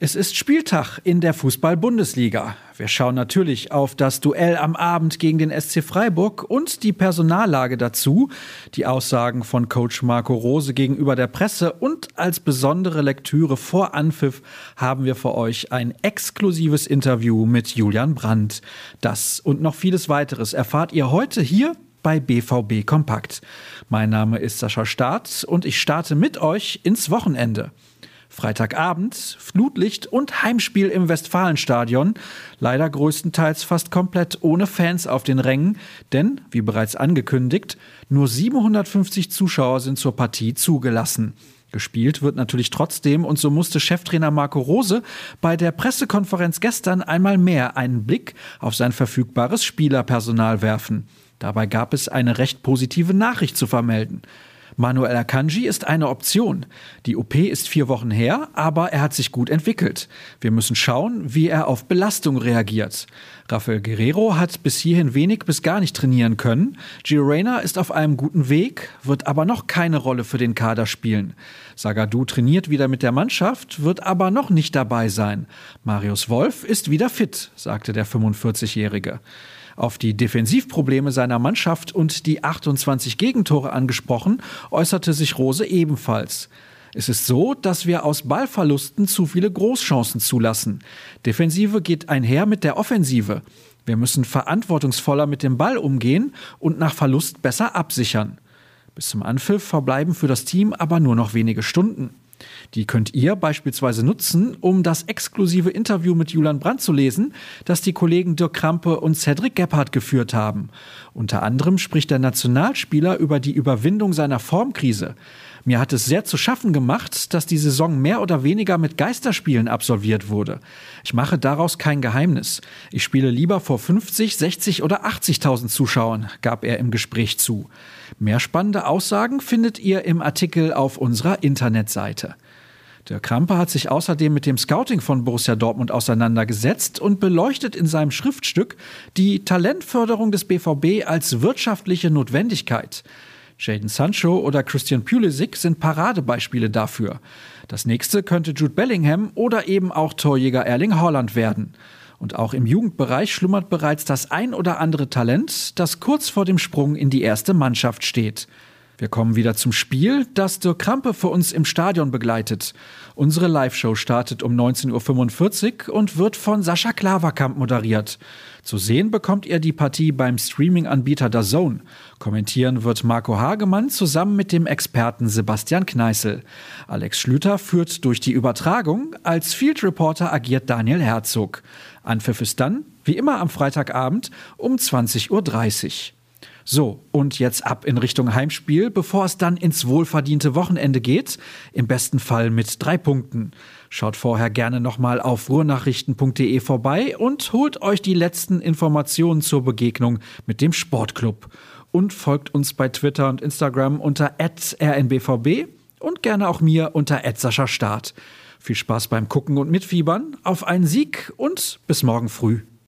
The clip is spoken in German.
Es ist Spieltag in der Fußball-Bundesliga. Wir schauen natürlich auf das Duell am Abend gegen den SC Freiburg und die Personallage dazu, die Aussagen von Coach Marco Rose gegenüber der Presse und als besondere Lektüre vor Anpfiff haben wir für euch ein exklusives Interview mit Julian Brandt. Das und noch vieles weiteres erfahrt ihr heute hier bei BVB Kompakt. Mein Name ist Sascha Staat und ich starte mit euch ins Wochenende. Freitagabend Flutlicht und Heimspiel im Westfalenstadion. Leider größtenteils fast komplett ohne Fans auf den Rängen, denn, wie bereits angekündigt, nur 750 Zuschauer sind zur Partie zugelassen. Gespielt wird natürlich trotzdem und so musste Cheftrainer Marco Rose bei der Pressekonferenz gestern einmal mehr einen Blick auf sein verfügbares Spielerpersonal werfen. Dabei gab es eine recht positive Nachricht zu vermelden. Manuel Akanji ist eine Option. Die OP ist vier Wochen her, aber er hat sich gut entwickelt. Wir müssen schauen, wie er auf Belastung reagiert. Rafael Guerrero hat bis hierhin wenig bis gar nicht trainieren können. Gio Reyna ist auf einem guten Weg, wird aber noch keine Rolle für den Kader spielen. Sagadu trainiert wieder mit der Mannschaft, wird aber noch nicht dabei sein. Marius Wolf ist wieder fit, sagte der 45-Jährige. Auf die Defensivprobleme seiner Mannschaft und die 28 Gegentore angesprochen, äußerte sich Rose ebenfalls. Es ist so, dass wir aus Ballverlusten zu viele Großchancen zulassen. Defensive geht einher mit der Offensive. Wir müssen verantwortungsvoller mit dem Ball umgehen und nach Verlust besser absichern. Bis zum Anpfiff verbleiben für das Team aber nur noch wenige Stunden. Die könnt ihr beispielsweise nutzen, um das exklusive Interview mit Julian Brandt zu lesen, das die Kollegen Dirk Krampe und Cedric Gebhardt geführt haben. Unter anderem spricht der Nationalspieler über die Überwindung seiner Formkrise. Mir hat es sehr zu schaffen gemacht, dass die Saison mehr oder weniger mit Geisterspielen absolviert wurde. Ich mache daraus kein Geheimnis. Ich spiele lieber vor 50, 60 oder 80.000 Zuschauern, gab er im Gespräch zu. Mehr spannende Aussagen findet ihr im Artikel auf unserer Internetseite. Der Krampe hat sich außerdem mit dem Scouting von Borussia Dortmund auseinandergesetzt und beleuchtet in seinem Schriftstück die Talentförderung des BVB als wirtschaftliche Notwendigkeit. Jaden Sancho oder Christian Pulisic sind Paradebeispiele dafür. Das nächste könnte Jude Bellingham oder eben auch Torjäger Erling Haaland werden. Und auch im Jugendbereich schlummert bereits das ein oder andere Talent, das kurz vor dem Sprung in die erste Mannschaft steht. Wir kommen wieder zum Spiel, das Dirk Krampe für uns im Stadion begleitet. Unsere Live-Show startet um 19.45 Uhr und wird von Sascha Klaverkamp moderiert. Zu sehen bekommt ihr die Partie beim Streaming-Anbieter Zone. Kommentieren wird Marco Hagemann zusammen mit dem Experten Sebastian Kneißl. Alex Schlüter führt durch die Übertragung. Als Field Reporter agiert Daniel Herzog. Anpfiff ist dann, wie immer am Freitagabend, um 20.30 Uhr. So, und jetzt ab in Richtung Heimspiel, bevor es dann ins wohlverdiente Wochenende geht. Im besten Fall mit drei Punkten. Schaut vorher gerne nochmal auf ruhrnachrichten.de vorbei und holt euch die letzten Informationen zur Begegnung mit dem Sportclub. Und folgt uns bei Twitter und Instagram unter rnbvb und gerne auch mir unter Start. Viel Spaß beim Gucken und Mitfiebern, auf einen Sieg und bis morgen früh.